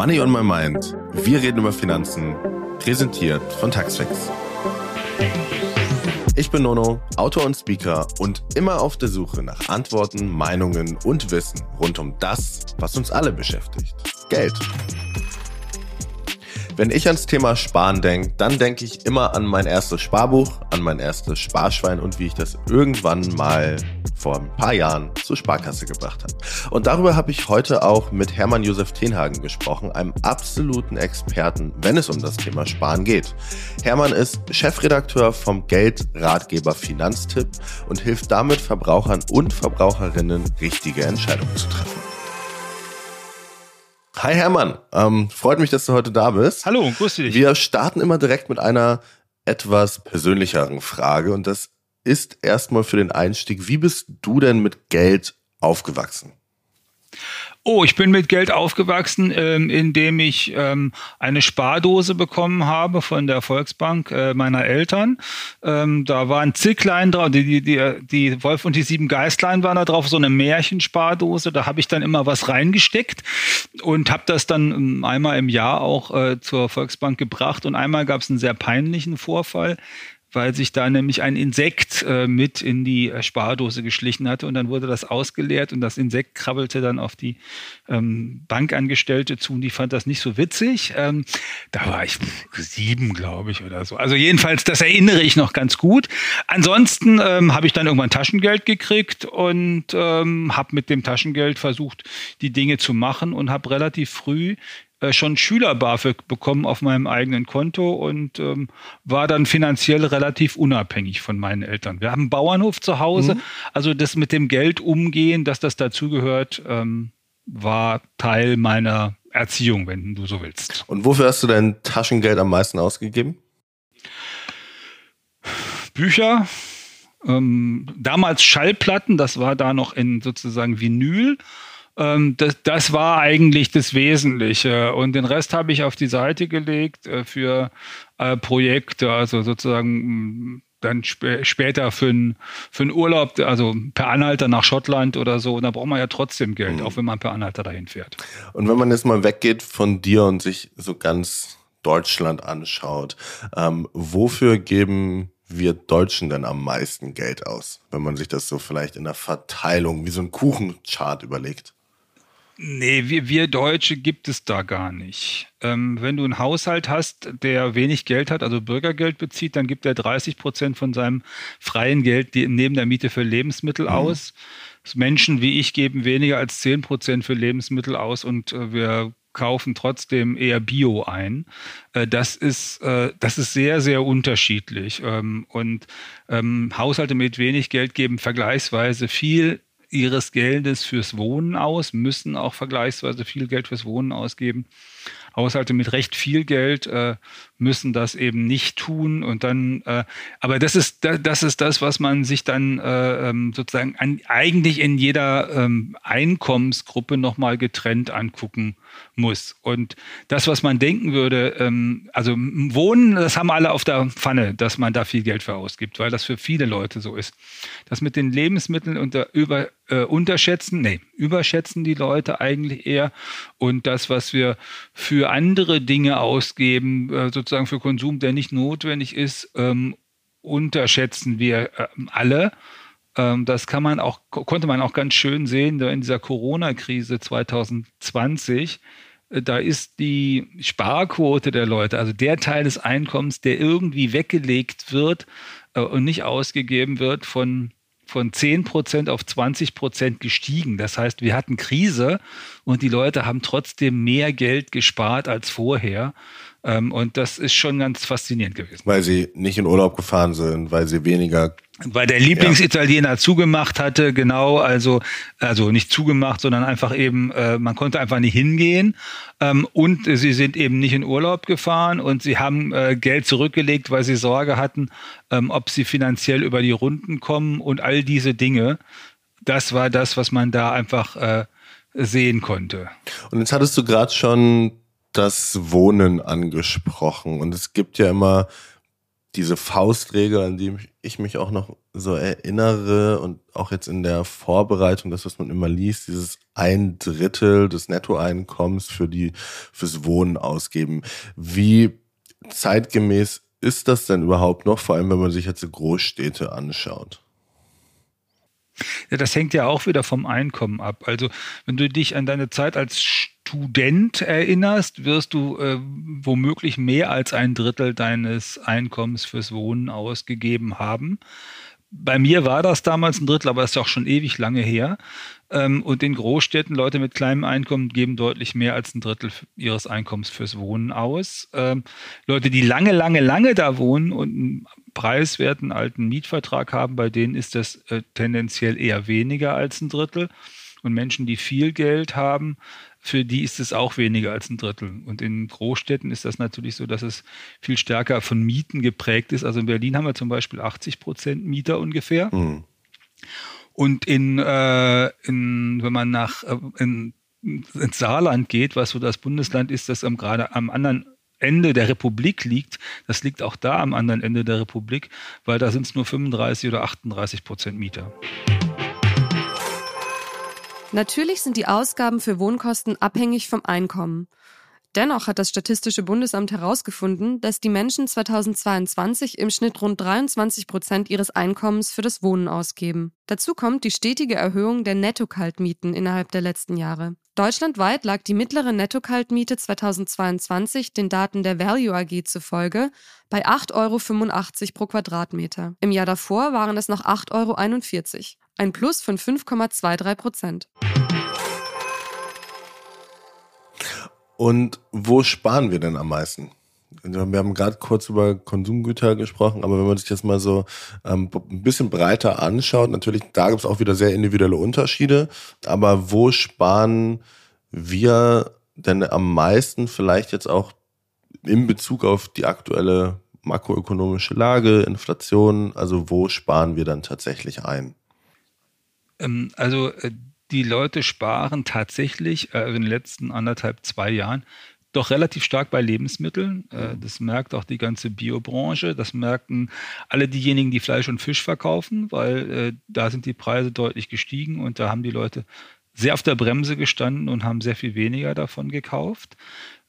Money on my mind. Wir reden über Finanzen. Präsentiert von Taxfix. Ich bin Nono, Autor und Speaker und immer auf der Suche nach Antworten, Meinungen und Wissen rund um das, was uns alle beschäftigt. Geld. Wenn ich ans Thema Sparen denke, dann denke ich immer an mein erstes Sparbuch, an mein erstes Sparschwein und wie ich das irgendwann mal vor ein paar Jahren zur Sparkasse gebracht habe. Und darüber habe ich heute auch mit Hermann Josef Tenhagen gesprochen, einem absoluten Experten, wenn es um das Thema Sparen geht. Hermann ist Chefredakteur vom Geldratgeber Finanztipp und hilft damit Verbrauchern und Verbraucherinnen richtige Entscheidungen zu treffen. Hi Hermann, ähm, freut mich, dass du heute da bist. Hallo, grüß dich. Wir starten immer direkt mit einer etwas persönlicheren Frage und das ist erstmal für den Einstieg, wie bist du denn mit Geld aufgewachsen? Oh, ich bin mit Geld aufgewachsen, ähm, indem ich ähm, eine Spardose bekommen habe von der Volksbank äh, meiner Eltern. Ähm, da waren Zicklein drauf, die, die, die Wolf und die sieben Geistlein waren da drauf, so eine Märchenspardose. Da habe ich dann immer was reingesteckt und habe das dann ähm, einmal im Jahr auch äh, zur Volksbank gebracht. Und einmal gab es einen sehr peinlichen Vorfall weil sich da nämlich ein Insekt äh, mit in die äh, Spardose geschlichen hatte und dann wurde das ausgeleert und das Insekt krabbelte dann auf die ähm, Bankangestellte zu und die fand das nicht so witzig. Ähm, da war ich sieben, glaube ich, oder so. Also jedenfalls, das erinnere ich noch ganz gut. Ansonsten ähm, habe ich dann irgendwann Taschengeld gekriegt und ähm, habe mit dem Taschengeld versucht, die Dinge zu machen und habe relativ früh schon Schüler-BAföG bekommen auf meinem eigenen Konto und ähm, war dann finanziell relativ unabhängig von meinen Eltern. Wir haben einen Bauernhof zu Hause, mhm. also das mit dem Geld umgehen, dass das dazugehört, ähm, war Teil meiner Erziehung, wenn du so willst. Und wofür hast du dein Taschengeld am meisten ausgegeben? Bücher, ähm, damals Schallplatten, das war da noch in sozusagen Vinyl das, das war eigentlich das Wesentliche. Und den Rest habe ich auf die Seite gelegt äh, für äh, Projekte, also sozusagen mm, dann sp später für einen für Urlaub, also per Anhalter nach Schottland oder so, und da braucht man ja trotzdem Geld, mhm. auch wenn man per Anhalter dahin fährt. Und wenn man jetzt mal weggeht von dir und sich so ganz Deutschland anschaut, ähm, wofür geben wir Deutschen denn am meisten Geld aus, wenn man sich das so vielleicht in der Verteilung wie so ein Kuchenchart überlegt? Nee, wir, wir Deutsche gibt es da gar nicht. Ähm, wenn du einen Haushalt hast, der wenig Geld hat, also Bürgergeld bezieht, dann gibt er 30 Prozent von seinem freien Geld neben der Miete für Lebensmittel mhm. aus. Menschen wie ich geben weniger als 10 Prozent für Lebensmittel aus und äh, wir kaufen trotzdem eher Bio ein. Äh, das ist, äh, das ist sehr, sehr unterschiedlich. Ähm, und ähm, Haushalte mit wenig Geld geben vergleichsweise viel ihres Geldes fürs Wohnen aus, müssen auch vergleichsweise viel Geld fürs Wohnen ausgeben. Haushalte mit recht viel Geld äh, müssen das eben nicht tun und dann, äh, aber das ist das ist das, was man sich dann äh, ähm, sozusagen an, eigentlich in jeder ähm, Einkommensgruppe nochmal getrennt angucken muss. Und das, was man denken würde, ähm, also Wohnen, das haben alle auf der Pfanne, dass man da viel Geld für ausgibt, weil das für viele Leute so ist. Das mit den Lebensmitteln unter, über, äh, unterschätzen, nee, überschätzen die Leute eigentlich eher. Und das, was wir für andere Dinge ausgeben, äh, sozusagen für Konsum, der nicht notwendig ist, ähm, unterschätzen wir äh, alle. Ähm, das kann man auch, konnte man auch ganz schön sehen in dieser Corona-Krise 2020. Äh, da ist die Sparquote der Leute, also der Teil des Einkommens, der irgendwie weggelegt wird äh, und nicht ausgegeben wird, von von 10% auf 20% gestiegen. Das heißt, wir hatten Krise und die Leute haben trotzdem mehr Geld gespart als vorher. Ähm, und das ist schon ganz faszinierend gewesen. Weil sie nicht in Urlaub gefahren sind, weil sie weniger weil der Lieblingsitaliener ja. zugemacht hatte, genau, also also nicht zugemacht, sondern einfach eben, äh, man konnte einfach nicht hingehen ähm, und sie sind eben nicht in Urlaub gefahren und sie haben äh, Geld zurückgelegt, weil sie Sorge hatten, ähm, ob sie finanziell über die Runden kommen und all diese Dinge. Das war das, was man da einfach äh, sehen konnte. Und jetzt hattest du gerade schon das Wohnen angesprochen und es gibt ja immer diese Faustregel, an die ich mich auch noch so erinnere und auch jetzt in der Vorbereitung, das, was man immer liest, dieses ein Drittel des Nettoeinkommens für die, fürs Wohnen ausgeben. Wie zeitgemäß ist das denn überhaupt noch, vor allem wenn man sich jetzt die Großstädte anschaut? Ja, das hängt ja auch wieder vom Einkommen ab. Also wenn du dich an deine Zeit als Student erinnerst, wirst du äh, womöglich mehr als ein Drittel deines Einkommens fürs Wohnen ausgegeben haben. Bei mir war das damals ein Drittel, aber das ist auch schon ewig lange her. Ähm, und in Großstädten, Leute mit kleinem Einkommen geben deutlich mehr als ein Drittel ihres Einkommens fürs Wohnen aus. Ähm, Leute, die lange, lange, lange da wohnen und einen preiswerten alten Mietvertrag haben, bei denen ist das äh, tendenziell eher weniger als ein Drittel. Und Menschen, die viel Geld haben, für die ist es auch weniger als ein Drittel. Und in Großstädten ist das natürlich so, dass es viel stärker von Mieten geprägt ist. Also in Berlin haben wir zum Beispiel 80 Prozent Mieter ungefähr. Mhm. Und in, äh, in, wenn man nach äh, in, ins Saarland geht, was so das Bundesland ist, das am, gerade am anderen Ende der Republik liegt, das liegt auch da am anderen Ende der Republik, weil da sind es nur 35 oder 38 Prozent Mieter. Natürlich sind die Ausgaben für Wohnkosten abhängig vom Einkommen. Dennoch hat das Statistische Bundesamt herausgefunden, dass die Menschen 2022 im Schnitt rund 23 Prozent ihres Einkommens für das Wohnen ausgeben. Dazu kommt die stetige Erhöhung der Netto-Kaltmieten innerhalb der letzten Jahre. Deutschlandweit lag die mittlere Netto-Kaltmiete 2022 den Daten der Value AG zufolge bei 8,85 Euro pro Quadratmeter. Im Jahr davor waren es noch 8,41 Euro. Ein Plus von 5,23 Prozent. Und wo sparen wir denn am meisten? Wir haben gerade kurz über Konsumgüter gesprochen, aber wenn man sich das mal so ähm, ein bisschen breiter anschaut, natürlich, da gibt es auch wieder sehr individuelle Unterschiede, aber wo sparen wir denn am meisten vielleicht jetzt auch in Bezug auf die aktuelle makroökonomische Lage, Inflation, also wo sparen wir dann tatsächlich ein? Ähm, also äh, die Leute sparen tatsächlich äh, in den letzten anderthalb, zwei Jahren doch relativ stark bei Lebensmitteln. Äh, das merkt auch die ganze Biobranche. Das merken alle diejenigen, die Fleisch und Fisch verkaufen, weil da sind die Preise deutlich gestiegen und da haben die Leute sehr auf der Bremse gestanden und haben sehr viel weniger davon gekauft.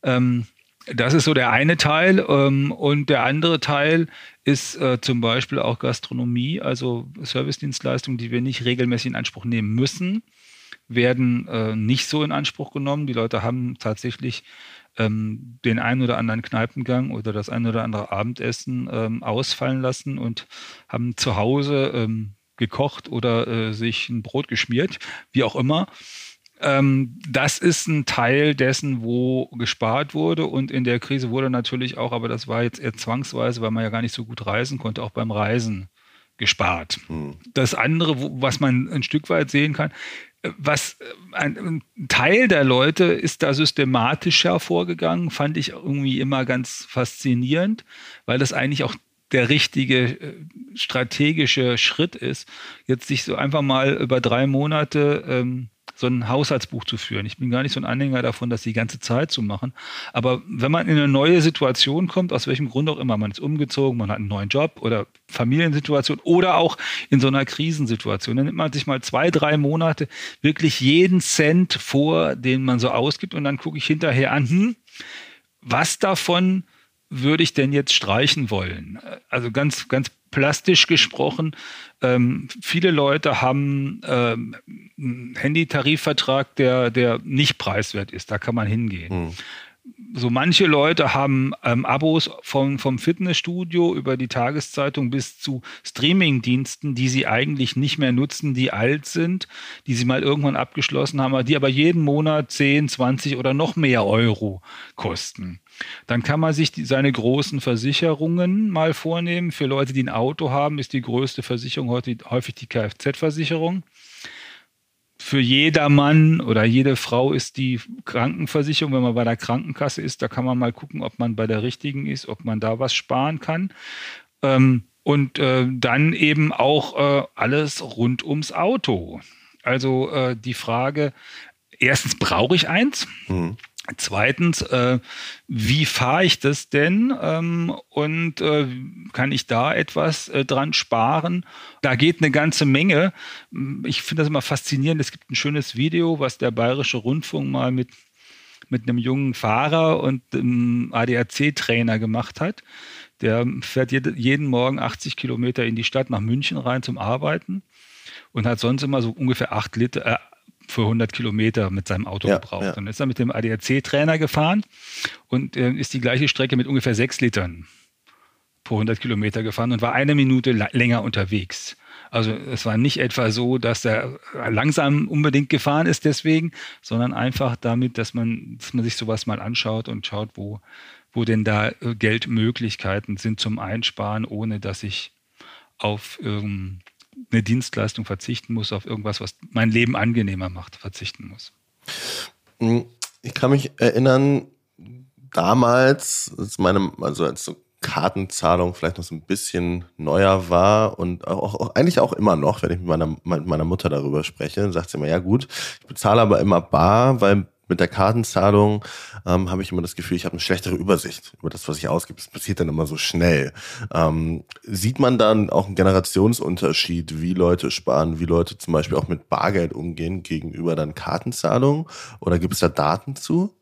Ähm, das ist so der eine Teil. Ähm, und der andere Teil ist äh, zum Beispiel auch Gastronomie, also Servicedienstleistungen, die wir nicht regelmäßig in Anspruch nehmen müssen, werden äh, nicht so in Anspruch genommen. Die Leute haben tatsächlich ähm, den einen oder anderen Kneipengang oder das ein oder andere Abendessen ähm, ausfallen lassen und haben zu Hause gekocht oder äh, sich ein Brot geschmiert, wie auch immer. Ähm, das ist ein Teil dessen, wo gespart wurde. Und in der Krise wurde natürlich auch, aber das war jetzt eher zwangsweise, weil man ja gar nicht so gut reisen konnte, auch beim Reisen gespart. Hm. Das andere, wo, was man ein Stück weit sehen kann, was ein, ein, Teil der Leute ist da systematisch hervorgegangen, fand ich irgendwie immer ganz faszinierend, weil das eigentlich auch der richtige äh, strategische Schritt ist, jetzt sich so einfach mal über drei Monate ähm, so ein Haushaltsbuch zu führen. Ich bin gar nicht so ein Anhänger davon, das die ganze Zeit zu machen. Aber wenn man in eine neue Situation kommt, aus welchem Grund auch immer, man ist umgezogen, man hat einen neuen Job oder Familiensituation oder auch in so einer Krisensituation, dann nimmt man sich mal zwei, drei Monate wirklich jeden Cent vor, den man so ausgibt und dann gucke ich hinterher an, hm, was davon würde ich denn jetzt streichen wollen? Also ganz, ganz plastisch gesprochen, ähm, viele Leute haben ähm, einen Handytarifvertrag, der, der nicht preiswert ist. Da kann man hingehen. Hm. So manche Leute haben ähm, Abos vom, vom Fitnessstudio über die Tageszeitung bis zu Streamingdiensten, die sie eigentlich nicht mehr nutzen, die alt sind, die sie mal irgendwann abgeschlossen haben, die aber jeden Monat 10, 20 oder noch mehr Euro kosten. Dann kann man sich die, seine großen Versicherungen mal vornehmen. Für Leute, die ein Auto haben, ist die größte Versicherung heute häufig die Kfz-Versicherung. Für jeder Mann oder jede Frau ist die Krankenversicherung, wenn man bei der Krankenkasse ist, da kann man mal gucken, ob man bei der richtigen ist, ob man da was sparen kann. Ähm, und äh, dann eben auch äh, alles rund ums Auto. Also äh, die Frage, erstens brauche ich eins. Mhm Zweitens, äh, wie fahre ich das denn ähm, und äh, kann ich da etwas äh, dran sparen? Da geht eine ganze Menge. Ich finde das immer faszinierend. Es gibt ein schönes Video, was der Bayerische Rundfunk mal mit, mit einem jungen Fahrer und einem ADAC-Trainer gemacht hat. Der fährt jede, jeden Morgen 80 Kilometer in die Stadt nach München rein zum Arbeiten und hat sonst immer so ungefähr acht Liter, äh, für 100 Kilometer mit seinem Auto ja, gebraucht. Ja. Und ist er mit dem ADAC-Trainer gefahren und äh, ist die gleiche Strecke mit ungefähr sechs Litern pro 100 Kilometer gefahren und war eine Minute länger unterwegs. Also es war nicht etwa so, dass er langsam unbedingt gefahren ist deswegen, sondern einfach damit, dass man, dass man sich sowas mal anschaut und schaut, wo, wo denn da äh, Geldmöglichkeiten sind zum Einsparen, ohne dass ich auf ähm, eine Dienstleistung verzichten muss, auf irgendwas, was mein Leben angenehmer macht, verzichten muss. Hm, ich kann mich erinnern, damals, als meine, also als so Kartenzahlung vielleicht noch so ein bisschen neuer war und auch, auch, eigentlich auch immer noch, wenn ich mit meiner, meiner Mutter darüber spreche, sagt sie immer, ja gut, ich bezahle aber immer bar, weil mit der Kartenzahlung ähm, habe ich immer das Gefühl, ich habe eine schlechtere Übersicht über das, was ich ausgebe. Es passiert dann immer so schnell. Ähm, sieht man dann auch einen Generationsunterschied, wie Leute sparen, wie Leute zum Beispiel auch mit Bargeld umgehen gegenüber dann Kartenzahlung? Oder gibt es da Daten zu?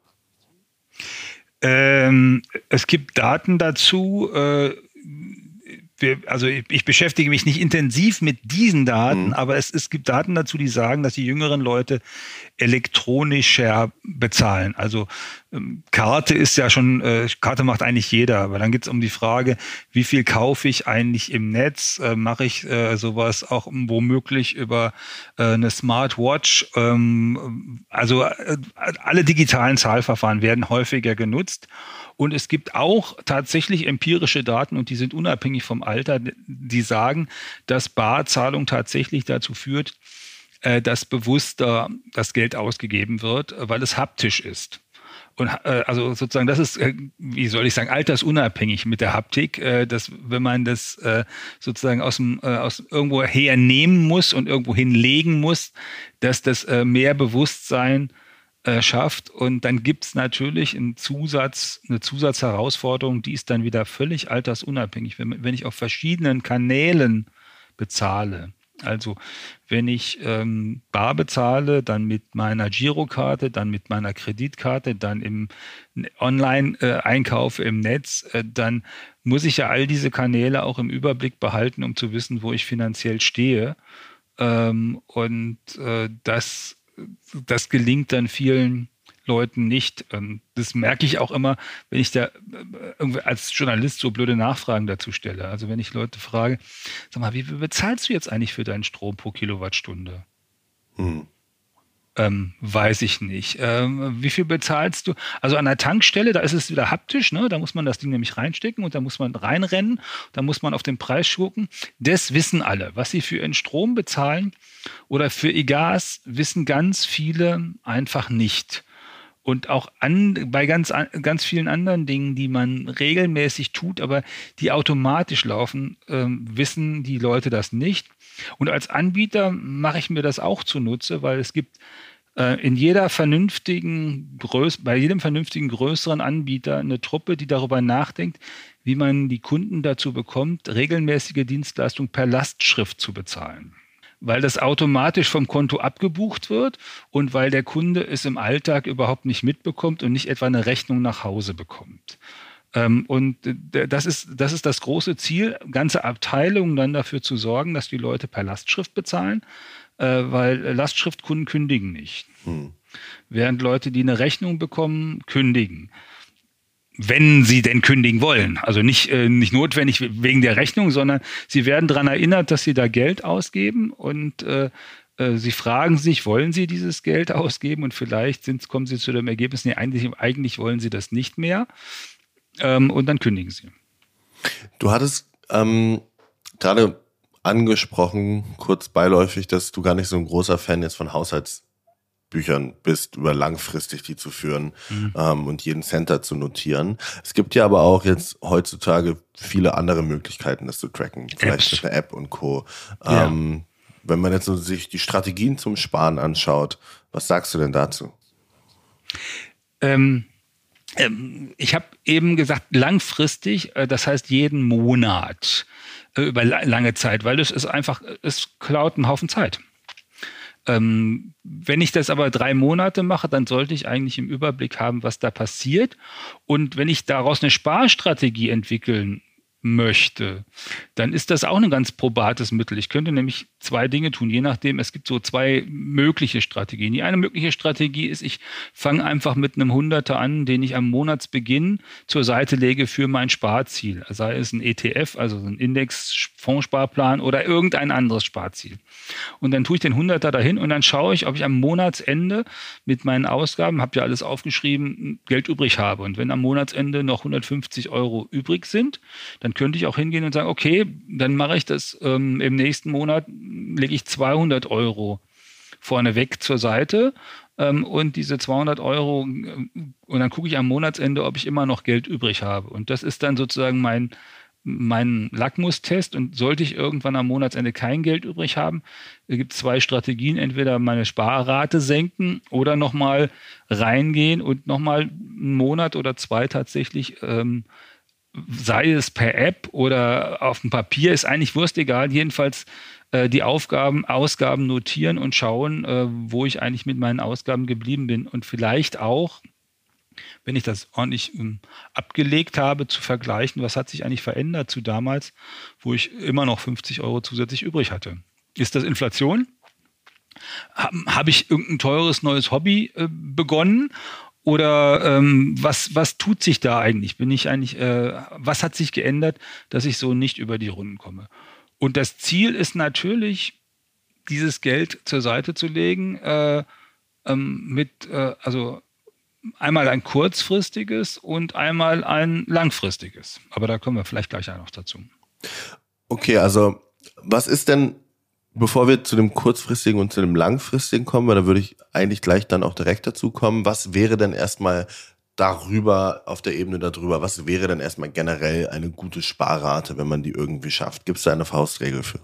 Ähm, es gibt Daten dazu. Äh wir, also ich, ich, beschäftige mich nicht intensiv mit diesen Daten, mhm. aber es, es gibt Daten dazu, die sagen, dass die jüngeren Leute elektronischer bezahlen. Also ähm, Karte ist ja schon, äh, Karte macht eigentlich jeder, aber dann geht es um die Frage, wie viel kaufe ich eigentlich im Netz? Äh, Mache ich äh, sowas auch womöglich über äh, eine Smartwatch? Ähm, also äh, alle digitalen Zahlverfahren werden häufiger genutzt. Und es gibt auch tatsächlich empirische Daten, und die sind unabhängig vom Alter, die sagen, dass Barzahlung tatsächlich dazu führt, äh, dass bewusster das Geld ausgegeben wird, weil es haptisch ist. Und äh, also sozusagen, das ist, äh, wie soll ich sagen, altersunabhängig mit der Haptik, äh, dass wenn man das äh, sozusagen aus dem äh, aus irgendwo hernehmen muss und irgendwo hinlegen muss, dass das äh, mehr Bewusstsein äh, schafft. Und dann gibt es natürlich einen Zusatz, eine Zusatzherausforderung, die ist dann wieder völlig altersunabhängig. Wenn, wenn ich auf verschiedenen Kanälen bezahle, also wenn ich ähm, bar bezahle, dann mit meiner Girokarte, dann mit meiner Kreditkarte, dann im Online-Einkauf äh, im Netz, äh, dann muss ich ja all diese Kanäle auch im Überblick behalten, um zu wissen, wo ich finanziell stehe. Ähm, und äh, das das gelingt dann vielen Leuten nicht. Ähm, das merke ich auch immer, wenn ich da äh, als Journalist so blöde Nachfragen dazu stelle. Also wenn ich Leute frage, sag mal, wie bezahlst du jetzt eigentlich für deinen Strom pro Kilowattstunde? Hm. Ähm, weiß ich nicht. Ähm, wie viel bezahlst du? Also an der Tankstelle, da ist es wieder haptisch, ne? da muss man das Ding nämlich reinstecken und da muss man reinrennen, da muss man auf den Preis gucken. Das wissen alle. Was sie für ihren Strom bezahlen oder für ihr Gas, wissen ganz viele einfach nicht. Und auch an, bei ganz, ganz vielen anderen Dingen, die man regelmäßig tut, aber die automatisch laufen, ähm, wissen die Leute das nicht. Und als Anbieter mache ich mir das auch zunutze, weil es gibt in jeder vernünftigen Größ bei jedem vernünftigen größeren Anbieter eine Truppe, die darüber nachdenkt, wie man die Kunden dazu bekommt, regelmäßige Dienstleistungen per Lastschrift zu bezahlen. Weil das automatisch vom Konto abgebucht wird und weil der Kunde es im Alltag überhaupt nicht mitbekommt und nicht etwa eine Rechnung nach Hause bekommt. Ähm, und das ist, das ist das große Ziel, ganze Abteilungen dann dafür zu sorgen, dass die Leute per Lastschrift bezahlen äh, weil Lastschriftkunden kündigen nicht. Hm. Während Leute, die eine Rechnung bekommen, kündigen. Wenn sie denn kündigen wollen. Also nicht, äh, nicht notwendig wegen der Rechnung, sondern sie werden daran erinnert, dass sie da Geld ausgeben und äh, äh, sie fragen sich, wollen sie dieses Geld ausgeben und vielleicht sind, kommen sie zu dem Ergebnis, nee, eigentlich, eigentlich wollen sie das nicht mehr ähm, und dann kündigen sie. Du hattest ähm, gerade angesprochen, kurz beiläufig, dass du gar nicht so ein großer Fan jetzt von Haushaltsbüchern bist, über langfristig die zu führen mhm. ähm, und jeden Center zu notieren. Es gibt ja aber auch jetzt heutzutage viele andere Möglichkeiten, das zu tracken. Vielleicht Apps. mit einer App und Co. Ja. Ähm, wenn man jetzt so sich die Strategien zum Sparen anschaut, was sagst du denn dazu? Ähm, ähm, ich habe eben gesagt, langfristig, äh, das heißt jeden Monat über lange Zeit, weil es ist einfach, es klaut einen Haufen Zeit. Ähm, wenn ich das aber drei Monate mache, dann sollte ich eigentlich im Überblick haben, was da passiert. Und wenn ich daraus eine Sparstrategie entwickeln möchte, dann ist das auch ein ganz probates Mittel. Ich könnte nämlich zwei Dinge tun, je nachdem. Es gibt so zwei mögliche Strategien. Die eine mögliche Strategie ist, ich fange einfach mit einem Hunderter an, den ich am Monatsbeginn zur Seite lege für mein Sparziel. Sei es ein ETF, also ein Index-Fondssparplan oder irgendein anderes Sparziel. Und dann tue ich den Hunderter dahin und dann schaue ich, ob ich am Monatsende mit meinen Ausgaben, habe ja alles aufgeschrieben, Geld übrig habe. Und wenn am Monatsende noch 150 Euro übrig sind, dann könnte ich auch hingehen und sagen, okay, dann mache ich das. Ähm, im nächsten Monat lege ich 200 Euro vorneweg zur Seite. Ähm, und diese 200 Euro äh, und dann gucke ich am Monatsende, ob ich immer noch Geld übrig habe. Und das ist dann sozusagen mein, mein Lackmustest. Und sollte ich irgendwann am Monatsende kein Geld übrig haben, gibt es zwei Strategien, entweder meine Sparrate senken oder nochmal reingehen und nochmal einen Monat oder zwei tatsächlich ähm, sei es per App oder auf dem Papier, ist eigentlich wurstegal. Jedenfalls äh, die Aufgaben, Ausgaben notieren und schauen, äh, wo ich eigentlich mit meinen Ausgaben geblieben bin. Und vielleicht auch, wenn ich das ordentlich ähm, abgelegt habe, zu vergleichen, was hat sich eigentlich verändert zu damals, wo ich immer noch 50 Euro zusätzlich übrig hatte. Ist das Inflation? Habe hab ich irgendein teures neues Hobby äh, begonnen oder ähm, was, was tut sich da eigentlich? Bin ich eigentlich, äh, was hat sich geändert, dass ich so nicht über die Runden komme? Und das Ziel ist natürlich, dieses Geld zur Seite zu legen, äh, ähm, mit, äh, also einmal ein kurzfristiges und einmal ein langfristiges. Aber da kommen wir vielleicht gleich noch dazu. Okay, also was ist denn, bevor wir zu dem kurzfristigen und zu dem langfristigen kommen, weil da würde ich eigentlich gleich dann auch direkt dazu kommen, was wäre denn erstmal darüber, auf der Ebene darüber, was wäre denn erstmal generell eine gute Sparrate, wenn man die irgendwie schafft? Gibt es da eine Faustregel für?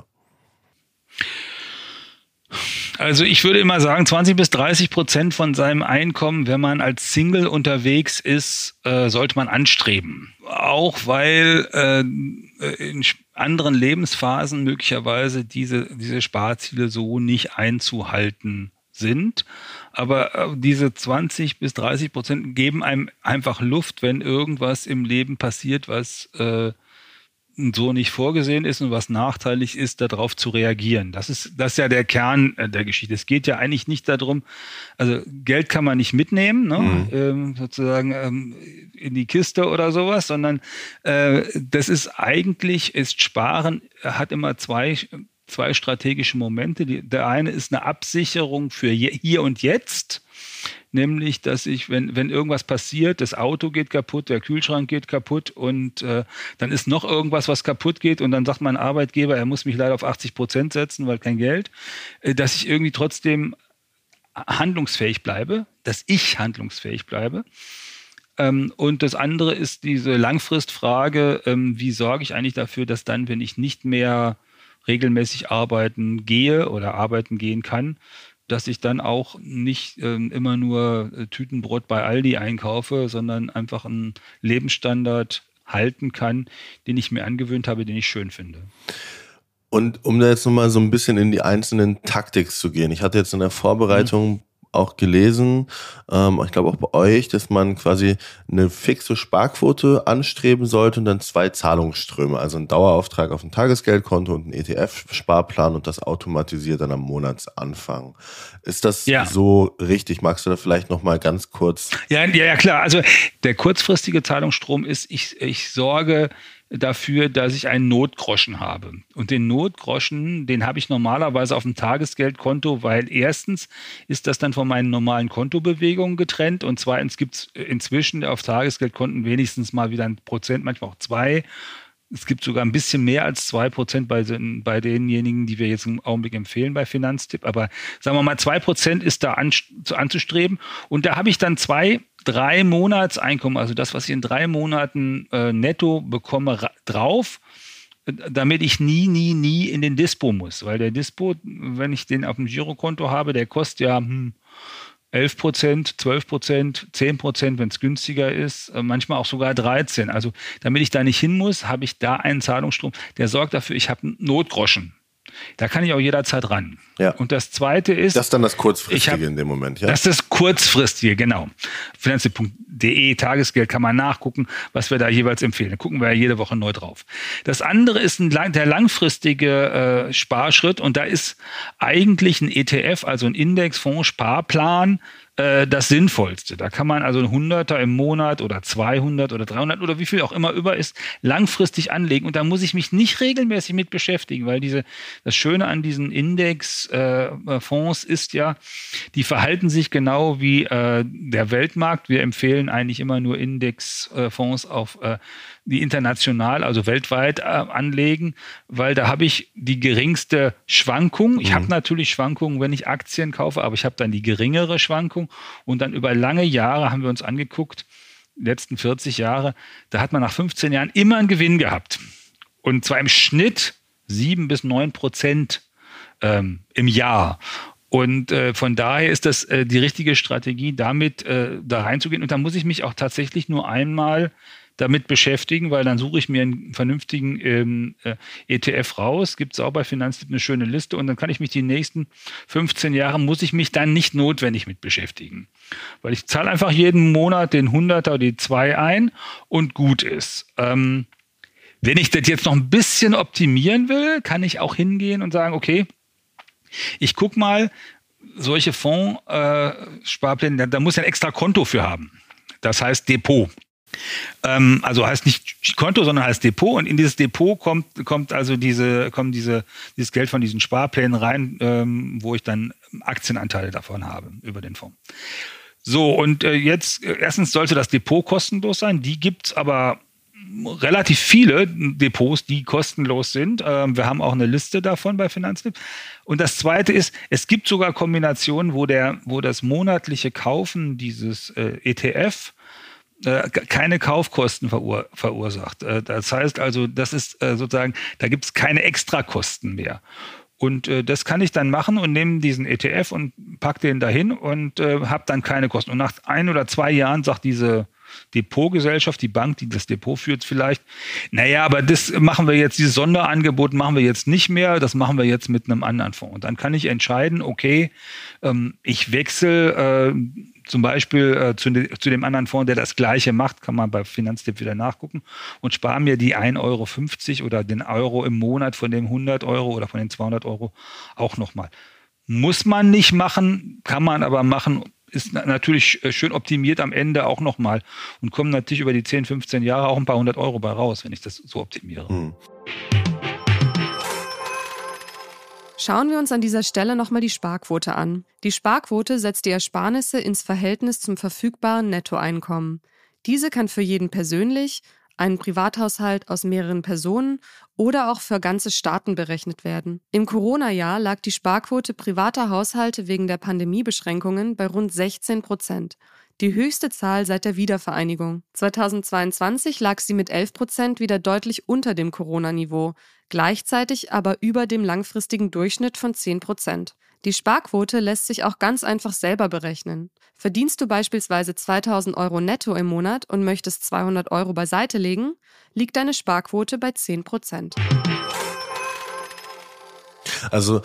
Also ich würde immer sagen, 20 bis 30 Prozent von seinem Einkommen, wenn man als Single unterwegs ist, äh, sollte man anstreben. Auch weil äh, in anderen Lebensphasen möglicherweise diese, diese Sparziele so nicht einzuhalten sind. Aber äh, diese 20 bis 30 Prozent geben einem einfach Luft, wenn irgendwas im Leben passiert, was äh, so nicht vorgesehen ist und was nachteilig ist, darauf zu reagieren. Das ist, das ist ja der Kern äh, der Geschichte. Es geht ja eigentlich nicht darum, also Geld kann man nicht mitnehmen, ne? Mhm. Ähm, sozusagen ähm, in die Kiste oder sowas, sondern äh, das ist eigentlich, ist Sparen, hat immer zwei zwei strategische Momente. Die, der eine ist eine Absicherung für hier und jetzt, nämlich, dass ich, wenn, wenn irgendwas passiert, das Auto geht kaputt, der Kühlschrank geht kaputt und äh, dann ist noch irgendwas, was kaputt geht und dann sagt mein Arbeitgeber, er muss mich leider auf 80 Prozent setzen, weil kein Geld, äh, dass ich irgendwie trotzdem handlungsfähig bleibe, dass ich handlungsfähig bleibe. Ähm, und das andere ist diese Langfristfrage, ähm, wie sorge ich eigentlich dafür, dass dann, wenn ich nicht mehr regelmäßig arbeiten gehe oder arbeiten gehen kann, dass ich dann auch nicht äh, immer nur äh, Tütenbrot bei Aldi einkaufe, sondern einfach einen Lebensstandard halten kann, den ich mir angewöhnt habe, den ich schön finde. Und um da jetzt nochmal so ein bisschen in die einzelnen Taktik zu gehen. Ich hatte jetzt in der Vorbereitung mhm auch gelesen, ähm, ich glaube auch bei euch, dass man quasi eine fixe Sparquote anstreben sollte und dann zwei Zahlungsströme, also ein Dauerauftrag auf ein Tagesgeldkonto und ein ETF-Sparplan und das automatisiert dann am Monatsanfang. Ist das ja. so richtig? Magst du da vielleicht nochmal ganz kurz? Ja, ja, ja, klar. Also der kurzfristige Zahlungsstrom ist, ich, ich sorge dafür, dass ich einen Notgroschen habe. Und den Notgroschen, den habe ich normalerweise auf dem Tagesgeldkonto, weil erstens ist das dann von meinen normalen Kontobewegungen getrennt und zweitens gibt es inzwischen auf Tagesgeldkonten wenigstens mal wieder ein Prozent, manchmal auch zwei. Es gibt sogar ein bisschen mehr als zwei Prozent bei, bei denjenigen, die wir jetzt im Augenblick empfehlen bei Finanztipp. Aber sagen wir mal, zwei Prozent ist da an, anzustreben. Und da habe ich dann zwei drei Monatseinkommen, also das, was ich in drei Monaten äh, netto bekomme, drauf, damit ich nie, nie, nie in den Dispo muss. Weil der Dispo, wenn ich den auf dem Girokonto habe, der kostet ja hm, 11 Prozent, 12 Prozent, 10 Prozent, wenn es günstiger ist, äh, manchmal auch sogar 13. Also damit ich da nicht hin muss, habe ich da einen Zahlungsstrom, der sorgt dafür, ich habe einen Notgroschen. Da kann ich auch jederzeit ran. Ja. Und das Zweite ist... Das ist dann das Kurzfristige hab, in dem Moment, ja? Das ist das Kurzfristige, genau. Finanztipp.de, Tagesgeld kann man nachgucken, was wir da jeweils empfehlen. Da gucken wir ja jede Woche neu drauf. Das andere ist ein, der langfristige äh, Sparschritt und da ist eigentlich ein ETF, also ein Indexfonds, Sparplan, äh, das Sinnvollste. Da kann man also ein Hunderter im Monat oder 200 oder 300 oder wie viel auch immer über ist, langfristig anlegen. Und da muss ich mich nicht regelmäßig mit beschäftigen, weil diese, das Schöne an diesen Indexfonds äh, ist ja, die verhalten sich genau wie äh, der Weltmarkt. Wir empfehlen eigentlich immer nur Indexfonds auf äh, die international, also weltweit äh, anlegen, weil da habe ich die geringste Schwankung. Ich mhm. habe natürlich Schwankungen, wenn ich Aktien kaufe, aber ich habe dann die geringere Schwankung. Und dann über lange Jahre haben wir uns angeguckt, die letzten 40 Jahre, da hat man nach 15 Jahren immer einen Gewinn gehabt. Und zwar im Schnitt sieben bis neun Prozent ähm, im Jahr. Und äh, von daher ist das äh, die richtige Strategie, damit äh, da reinzugehen. Und da muss ich mich auch tatsächlich nur einmal damit beschäftigen, weil dann suche ich mir einen vernünftigen ähm, äh, ETF raus, gibt es auch bei Finanztipp eine schöne Liste und dann kann ich mich die nächsten 15 Jahre, muss ich mich dann nicht notwendig mit beschäftigen. Weil ich zahle einfach jeden Monat den 100er oder die 2 ein und gut ist. Ähm, wenn ich das jetzt noch ein bisschen optimieren will, kann ich auch hingehen und sagen, okay, ich gucke mal, solche Fonds-Sparpläne, äh, da, da muss ich ein extra Konto für haben. Das heißt Depot. Ähm, also heißt nicht Konto, sondern heißt Depot. Und in dieses Depot kommt, kommt also diese, kommen diese, dieses Geld von diesen Sparplänen rein, ähm, wo ich dann Aktienanteile davon habe über den Fonds. So, und äh, jetzt, äh, erstens sollte das Depot kostenlos sein. Die gibt's aber relativ viele Depots, die kostenlos sind. Ähm, wir haben auch eine Liste davon bei Finanztipp. Und das zweite ist, es gibt sogar Kombinationen, wo der, wo das monatliche Kaufen dieses äh, ETF keine Kaufkosten verur verursacht. Äh, das heißt also, das ist äh, sozusagen, da gibt es keine Extrakosten mehr. Und äh, das kann ich dann machen und nehme diesen ETF und pack den dahin und äh, habe dann keine Kosten. Und nach ein oder zwei Jahren sagt diese Depotgesellschaft, die Bank, die das Depot führt, vielleicht, naja, aber das machen wir jetzt, dieses Sonderangebot machen wir jetzt nicht mehr, das machen wir jetzt mit einem anderen Fonds. Und dann kann ich entscheiden, okay, ähm, ich wechsle äh, zum Beispiel äh, zu, zu, dem anderen Fonds, der das gleiche macht, kann man bei Finanztipp wieder nachgucken und spare mir die 1,50 Euro oder den Euro im Monat von dem 100 Euro oder von den 200 Euro auch nochmal. Muss man nicht machen, kann man aber machen, ist natürlich äh, schön optimiert am Ende auch nochmal und kommen natürlich über die 10, 15 Jahre auch ein paar hundert Euro bei raus, wenn ich das so optimiere. Mhm. Schauen wir uns an dieser Stelle nochmal die Sparquote an. Die Sparquote setzt die Ersparnisse ins Verhältnis zum verfügbaren Nettoeinkommen. Diese kann für jeden persönlich, einen Privathaushalt aus mehreren Personen oder auch für ganze Staaten berechnet werden. Im Corona-Jahr lag die Sparquote privater Haushalte wegen der Pandemiebeschränkungen bei rund 16 Prozent die höchste Zahl seit der Wiedervereinigung. 2022 lag sie mit 11 Prozent wieder deutlich unter dem Corona-Niveau, gleichzeitig aber über dem langfristigen Durchschnitt von 10 Prozent. Die Sparquote lässt sich auch ganz einfach selber berechnen. Verdienst du beispielsweise 2000 Euro netto im Monat und möchtest 200 Euro beiseite legen, liegt deine Sparquote bei 10 Prozent. Also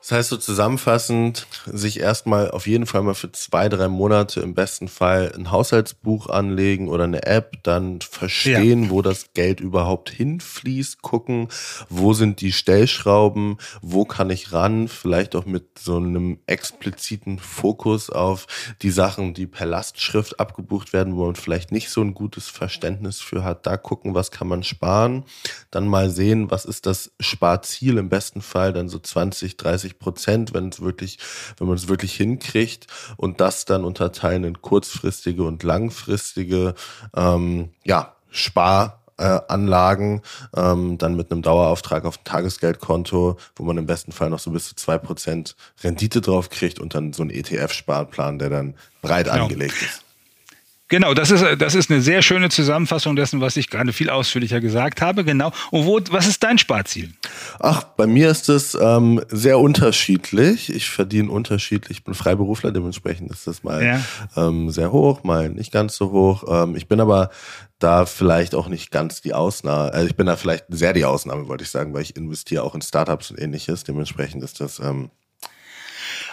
das heißt so zusammenfassend, sich erstmal auf jeden Fall mal für zwei, drei Monate im besten Fall ein Haushaltsbuch anlegen oder eine App, dann verstehen, ja. wo das Geld überhaupt hinfließt, gucken, wo sind die Stellschrauben, wo kann ich ran, vielleicht auch mit so einem expliziten Fokus auf die Sachen, die per Lastschrift abgebucht werden, wo man vielleicht nicht so ein gutes Verständnis für hat, da gucken, was kann man sparen, dann mal sehen, was ist das Sparziel im besten Fall, dann so 20, 30 30 Prozent, wenn es wirklich, wenn man es wirklich hinkriegt und das dann unterteilen in kurzfristige und langfristige, ähm, ja, Spar Anlagen, ähm, dann mit einem Dauerauftrag auf ein Tagesgeldkonto, wo man im besten Fall noch so bis zu zwei Prozent Rendite drauf kriegt und dann so ein ETF-Sparplan, der dann breit genau. angelegt ist. Genau, das ist, das ist eine sehr schöne Zusammenfassung dessen, was ich gerade viel ausführlicher gesagt habe. Genau. Und wo, was ist dein Sparziel? Ach, bei mir ist es ähm, sehr unterschiedlich. Ich verdiene unterschiedlich. Ich bin Freiberufler, dementsprechend ist das mal ja. ähm, sehr hoch, mal nicht ganz so hoch. Ähm, ich bin aber da vielleicht auch nicht ganz die Ausnahme. Also ich bin da vielleicht sehr die Ausnahme, wollte ich sagen, weil ich investiere auch in Startups und ähnliches. Dementsprechend ist das ähm,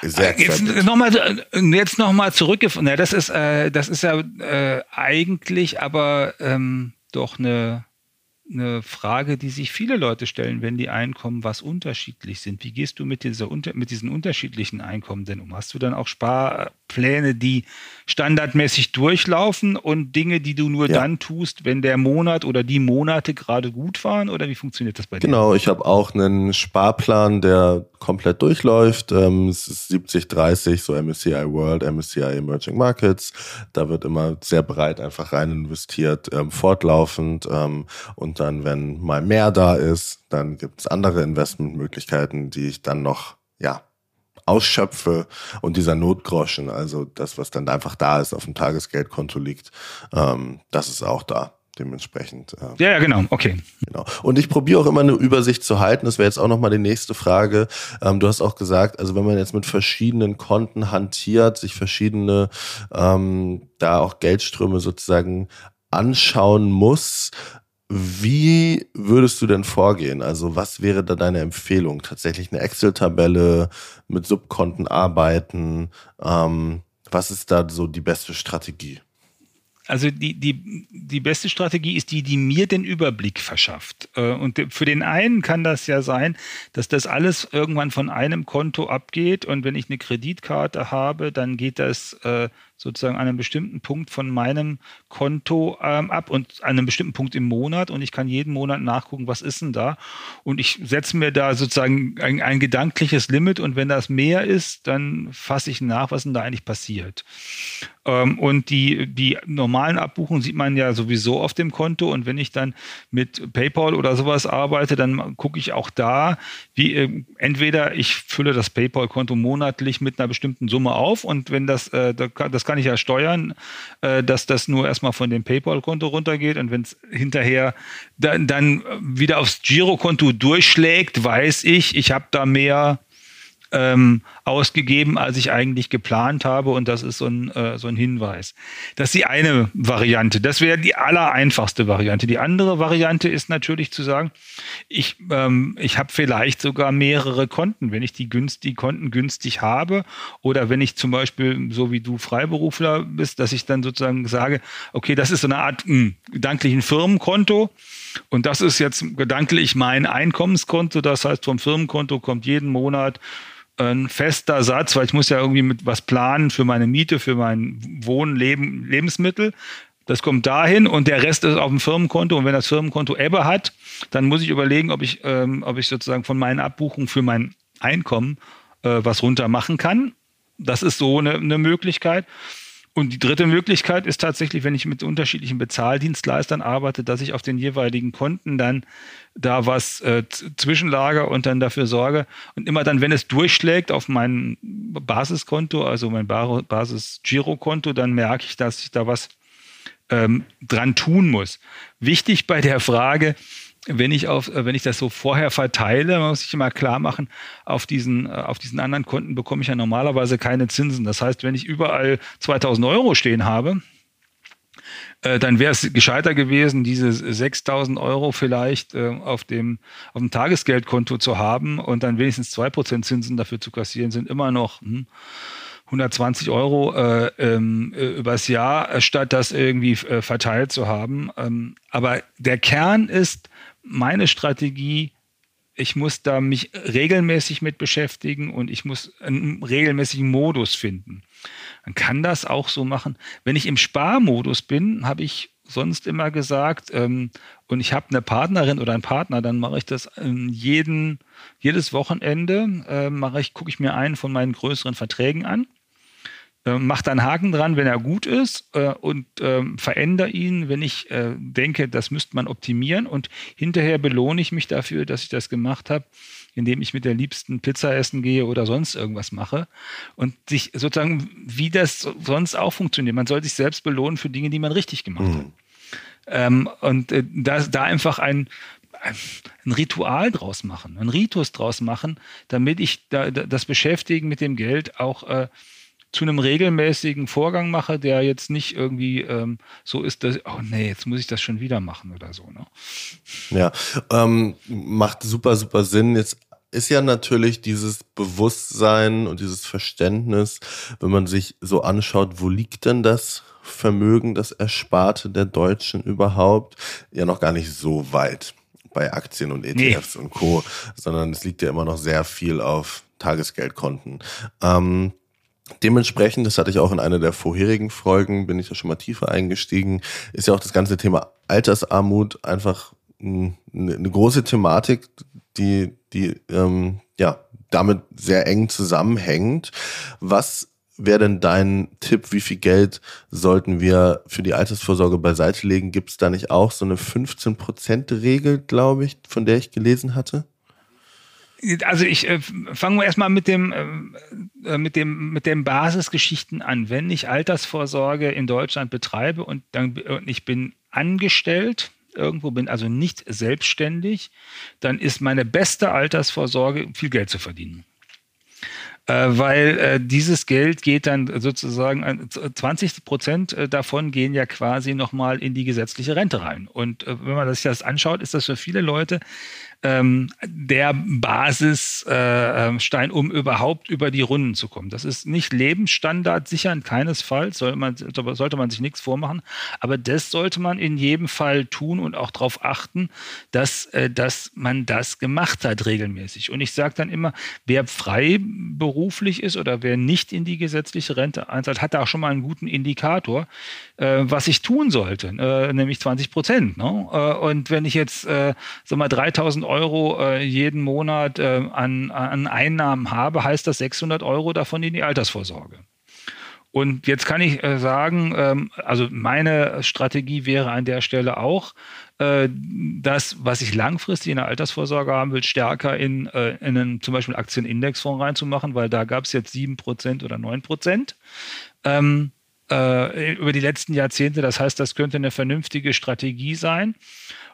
sehr jetzt nochmal jetzt noch mal zurückgefunden. Ja, das ist äh, das ist ja äh, eigentlich aber ähm, doch eine eine Frage, die sich viele Leute stellen, wenn die Einkommen was unterschiedlich sind. Wie gehst du mit, dieser, mit diesen unterschiedlichen Einkommen denn um? Hast du dann auch Sparpläne, die standardmäßig durchlaufen und Dinge, die du nur ja. dann tust, wenn der Monat oder die Monate gerade gut waren? Oder wie funktioniert das bei dir? Genau, ich habe auch einen Sparplan, der komplett durchläuft. Ähm, es ist 70-30, so MSCI World, MSCI Emerging Markets. Da wird immer sehr breit einfach rein investiert, ähm, fortlaufend. Ähm, und dann, wenn mal mehr da ist, dann gibt es andere Investmentmöglichkeiten, die ich dann noch, ja, ausschöpfe und dieser Notgroschen, also das, was dann einfach da ist, auf dem Tagesgeldkonto liegt, ähm, das ist auch da dementsprechend. Äh, ja, ja, genau, okay. Genau. Und ich probiere auch immer eine Übersicht zu halten. Das wäre jetzt auch nochmal die nächste Frage. Ähm, du hast auch gesagt, also wenn man jetzt mit verschiedenen Konten hantiert, sich verschiedene ähm, da auch Geldströme sozusagen anschauen muss, wie würdest du denn vorgehen? Also was wäre da deine Empfehlung? Tatsächlich eine Excel-Tabelle mit Subkonten arbeiten? Ähm, was ist da so die beste Strategie? Also die, die, die beste Strategie ist die, die mir den Überblick verschafft. Äh, und für den einen kann das ja sein, dass das alles irgendwann von einem Konto abgeht und wenn ich eine Kreditkarte habe, dann geht das äh, sozusagen an einem bestimmten Punkt von meinem Konto ähm, ab und an einem bestimmten Punkt im Monat und ich kann jeden Monat nachgucken, was ist denn da. Und ich setze mir da sozusagen ein, ein gedankliches Limit und wenn das mehr ist, dann fasse ich nach, was denn da eigentlich passiert. Ähm, und die, die normalen Abbuchungen sieht man ja sowieso auf dem Konto und wenn ich dann mit PayPal oder sowas arbeite, dann gucke ich auch da, wie äh, entweder ich fülle das PayPal-Konto monatlich mit einer bestimmten Summe auf und wenn das, äh, das kann ich ja steuern, äh, dass das nur erstmal von dem PayPal-Konto runtergeht. Und wenn es hinterher dann, dann wieder aufs Girokonto durchschlägt, weiß ich, ich habe da mehr ähm, ausgegeben, als ich eigentlich geplant habe. Und das ist so ein, äh, so ein Hinweis. Das ist die eine Variante. Das wäre die allereinfachste Variante. Die andere Variante ist natürlich zu sagen, ich, ähm, ich habe vielleicht sogar mehrere Konten. Wenn ich die, günst, die Konten günstig habe oder wenn ich zum Beispiel, so wie du Freiberufler bist, dass ich dann sozusagen sage, okay, das ist so eine Art mh, hm, gedanklichen Firmenkonto. Und das ist jetzt gedanklich mein Einkommenskonto. Das heißt, vom Firmenkonto kommt jeden Monat ein fester Satz, weil ich muss ja irgendwie mit was planen für meine Miete, für mein Wohnen, Leben, Lebensmittel. Das kommt dahin und der Rest ist auf dem Firmenkonto. Und wenn das Firmenkonto Ebbe hat, dann muss ich überlegen, ob ich, ähm, ob ich sozusagen von meinen Abbuchungen für mein Einkommen äh, was runter machen kann. Das ist so eine, eine Möglichkeit. Und die dritte Möglichkeit ist tatsächlich, wenn ich mit unterschiedlichen Bezahldienstleistern arbeite, dass ich auf den jeweiligen Konten dann da was äh, zwischenlager und dann dafür sorge. Und immer dann, wenn es durchschlägt auf mein Basiskonto, also mein Basis-Girokonto, dann merke ich, dass ich da was ähm, dran tun muss. Wichtig bei der Frage, wenn ich auf, äh, wenn ich das so vorher verteile, muss ich immer klar machen, auf diesen, äh, auf diesen anderen Konten bekomme ich ja normalerweise keine Zinsen. Das heißt, wenn ich überall 2000 Euro stehen habe, äh, dann wäre es gescheiter gewesen, diese 6000 Euro vielleicht auf dem, auf dem Tagesgeldkonto zu haben und dann wenigstens 2% Zinsen dafür zu kassieren, sind immer noch, hm, 120 Euro äh, ähm, übers Jahr, statt das irgendwie verteilt zu haben. Ähm, aber der Kern ist, meine Strategie, ich muss da mich regelmäßig mit beschäftigen und ich muss einen regelmäßigen Modus finden. Man kann das auch so machen. Wenn ich im Sparmodus bin, habe ich sonst immer gesagt, ähm, und ich habe eine Partnerin oder einen Partner, dann mache ich das ähm, jeden, jedes Wochenende, äh, mache ich, gucke ich mir einen von meinen größeren Verträgen an mach da einen Haken dran, wenn er gut ist äh, und äh, verändere ihn, wenn ich äh, denke, das müsste man optimieren und hinterher belohne ich mich dafür, dass ich das gemacht habe, indem ich mit der Liebsten Pizza essen gehe oder sonst irgendwas mache. Und sich sozusagen, wie das sonst auch funktioniert. Man soll sich selbst belohnen für Dinge, die man richtig gemacht mhm. hat. Ähm, und äh, da, da einfach ein, ein Ritual draus machen, ein Ritus draus machen, damit ich da, das Beschäftigen mit dem Geld auch äh, zu einem regelmäßigen Vorgang mache, der jetzt nicht irgendwie ähm, so ist, dass, oh nee, jetzt muss ich das schon wieder machen oder so. Ne? Ja, ähm, macht super, super Sinn. Jetzt ist ja natürlich dieses Bewusstsein und dieses Verständnis, wenn man sich so anschaut, wo liegt denn das Vermögen, das Ersparte der Deutschen überhaupt, ja noch gar nicht so weit bei Aktien und ETFs nee. und Co., sondern es liegt ja immer noch sehr viel auf Tagesgeldkonten. Ähm, Dementsprechend, das hatte ich auch in einer der vorherigen Folgen, bin ich da schon mal tiefer eingestiegen, ist ja auch das ganze Thema Altersarmut einfach eine, große Thematik, die, die ähm, ja damit sehr eng zusammenhängt. Was wäre denn dein Tipp? Wie viel Geld sollten wir für die Altersvorsorge beiseite legen? Gibt es da nicht auch so eine 15%-Regel, glaube ich, von der ich gelesen hatte? Also ich äh, fangen wir erstmal mit dem, äh, äh, mit dem, mit den Basisgeschichten an. Wenn ich Altersvorsorge in Deutschland betreibe und dann und ich bin angestellt, irgendwo bin also nicht selbstständig, dann ist meine beste Altersvorsorge, viel Geld zu verdienen. Äh, weil äh, dieses Geld geht dann sozusagen, 20 Prozent äh, davon gehen ja quasi nochmal in die gesetzliche Rente rein. Und wenn man sich das anschaut, ist das für viele Leute ähm, der Basisstein, äh, um überhaupt über die Runden zu kommen. Das ist nicht Lebensstandard sichern, keinesfalls, soll man, sollte man sich nichts vormachen, aber das sollte man in jedem Fall tun und auch darauf achten, dass, äh, dass man das gemacht hat regelmäßig. Und ich sage dann immer, wer frei beruflich ist oder wer nicht in die gesetzliche Rente einzahlt, hat da auch schon mal einen guten Indikator, äh, was ich tun sollte, äh, nämlich 20 Prozent. Ne? Äh, und wenn ich jetzt, äh, sag mal, 3000 Euro äh, jeden Monat äh, an, an Einnahmen habe, heißt das 600 Euro davon in die Altersvorsorge. Und jetzt kann ich äh, sagen, ähm, also meine Strategie wäre an der Stelle auch, äh, das, was ich langfristig in der Altersvorsorge haben will, stärker in, äh, in einen zum Beispiel Aktienindexfonds reinzumachen, weil da gab es jetzt 7% oder 9%. Ähm, äh, über die letzten Jahrzehnte. Das heißt, das könnte eine vernünftige Strategie sein.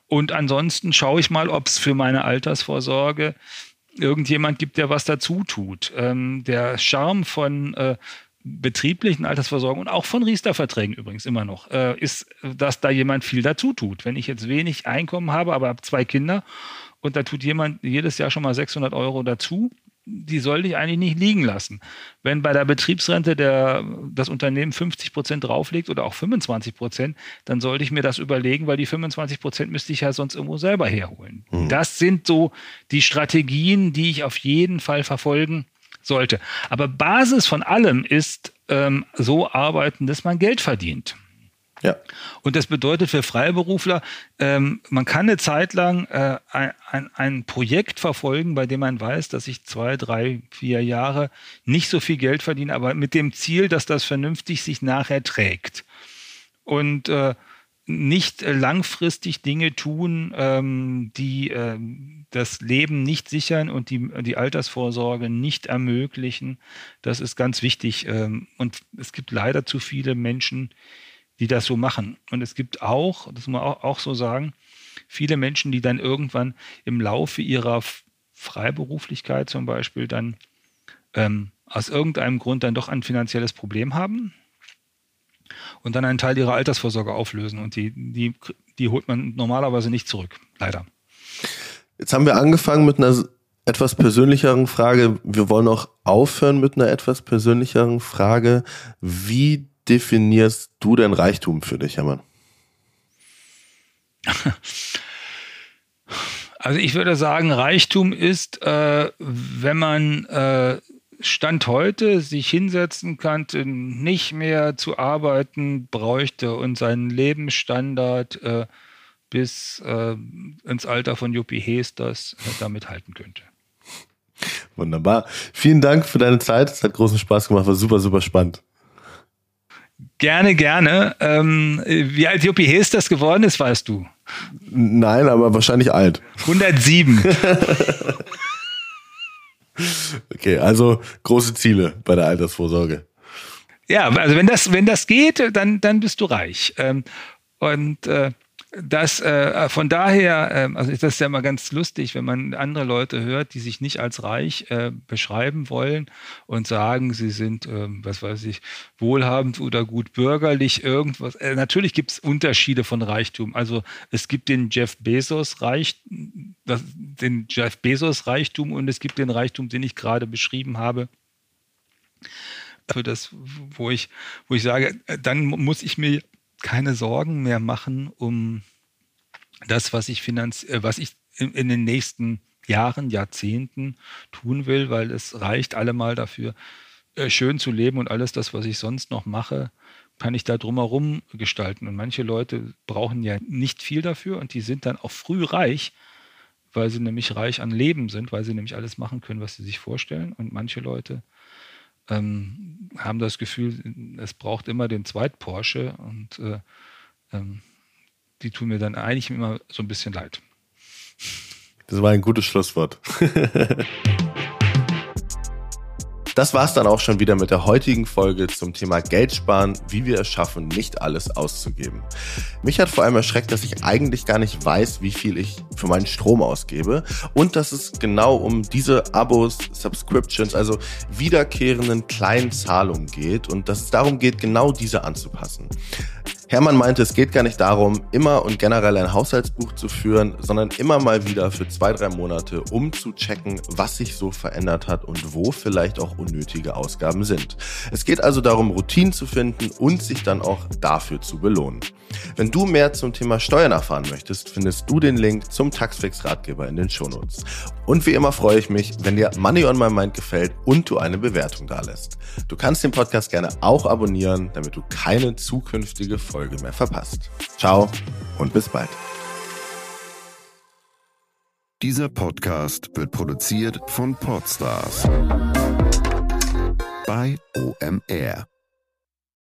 Und ansonsten schaue ich mal, ob es für meine Altersvorsorge irgendjemand gibt, der was dazu tut. Ähm, der Charme von äh, betrieblichen Altersversorgung und auch von Riester-Verträgen übrigens immer noch, äh, ist, dass da jemand viel dazu tut. Wenn ich jetzt wenig Einkommen habe, aber habe zwei Kinder und da tut jemand jedes Jahr schon mal 600 Euro dazu, die sollte ich eigentlich nicht liegen lassen. Wenn bei der Betriebsrente der, das Unternehmen 50 Prozent drauflegt oder auch 25 Prozent, dann sollte ich mir das überlegen, weil die 25 Prozent müsste ich ja sonst irgendwo selber herholen. Mhm. Das sind so die Strategien, die ich auf jeden Fall verfolgen sollte. Aber Basis von allem ist ähm, so arbeiten, dass man Geld verdient. Ja. Und das bedeutet für Freiberufler, ähm, man kann eine Zeit lang äh, ein, ein, Projekt verfolgen, bei dem man weiß, dass ich zwei, drei, vier Jahre nicht so viel Geld verdiene, aber mit dem Ziel, dass das vernünftig sich nachher trägt. Und äh, nicht langfristig Dinge tun, ähm, die äh, das Leben nicht sichern und die, die Altersvorsorge nicht ermöglichen. Das ist ganz wichtig. Ähm, und es gibt leider zu viele Menschen, die das so machen. Und es gibt auch, das muss man auch, auch so sagen, viele Menschen, die dann irgendwann im Laufe ihrer Freiberuflichkeit zum Beispiel dann ähm, aus irgendeinem Grund dann doch ein finanzielles Problem haben und dann einen Teil ihrer Altersvorsorge auflösen. Und die, die, die holt man normalerweise nicht zurück, leider. Jetzt haben wir angefangen mit einer etwas persönlicheren Frage. Wir wollen auch aufhören mit einer etwas persönlicheren Frage. Wie definierst du denn Reichtum für dich, Hermann? Also ich würde sagen, Reichtum ist, äh, wenn man äh, Stand heute sich hinsetzen kann, nicht mehr zu arbeiten bräuchte und seinen Lebensstandard äh, bis äh, ins Alter von Juppie Hesters äh, damit halten könnte. Wunderbar. Vielen Dank für deine Zeit. Es hat großen Spaß gemacht, war super, super spannend. Gerne, gerne. Ähm, wie alt Juppie Hesters geworden ist, weißt du? Nein, aber wahrscheinlich alt. 107. Okay, also große Ziele bei der Altersvorsorge. Ja, also wenn das, wenn das geht, dann, dann bist du reich. Ähm, und äh, das äh, von daher, äh, also ist das ja immer ganz lustig, wenn man andere Leute hört, die sich nicht als reich äh, beschreiben wollen und sagen, sie sind, ähm, was weiß ich, wohlhabend oder gut bürgerlich, irgendwas. Äh, natürlich gibt es Unterschiede von Reichtum. Also es gibt den Jeff Bezos Reich, das, den Jeff Bezos Reichtum und es gibt den Reichtum, den ich gerade beschrieben habe. Für das, wo ich, wo ich sage, äh, dann muss ich mir keine Sorgen mehr machen um das, was ich, finanz äh, was ich in, in den nächsten Jahren, Jahrzehnten tun will, weil es reicht allemal dafür, äh, schön zu leben und alles das, was ich sonst noch mache, kann ich da drumherum gestalten. Und manche Leute brauchen ja nicht viel dafür und die sind dann auch früh reich, weil sie nämlich reich an Leben sind, weil sie nämlich alles machen können, was sie sich vorstellen. Und manche Leute ähm, haben das Gefühl, es braucht immer den Zweit Porsche und äh, ähm, die tun mir dann eigentlich immer so ein bisschen leid. Das war ein gutes Schlusswort. Das war's dann auch schon wieder mit der heutigen Folge zum Thema Geld sparen, wie wir es schaffen, nicht alles auszugeben. Mich hat vor allem erschreckt, dass ich eigentlich gar nicht weiß, wie viel ich für meinen Strom ausgebe und dass es genau um diese Abos, Subscriptions, also wiederkehrenden kleinen Zahlungen geht und dass es darum geht, genau diese anzupassen. Hermann meinte, es geht gar nicht darum, immer und generell ein Haushaltsbuch zu führen, sondern immer mal wieder für zwei, drei Monate, um zu checken, was sich so verändert hat und wo vielleicht auch unnötige Ausgaben sind. Es geht also darum, Routinen zu finden und sich dann auch dafür zu belohnen. Wenn du mehr zum Thema Steuern erfahren möchtest, findest du den Link zum Taxfix Ratgeber in den Shownotes. Und wie immer freue ich mich, wenn dir Money on My Mind gefällt und du eine Bewertung da lässt. Du kannst den Podcast gerne auch abonnieren, damit du keine zukünftige Folge mehr verpasst. Ciao und bis bald. Dieser Podcast wird produziert von Podstars bei OMR.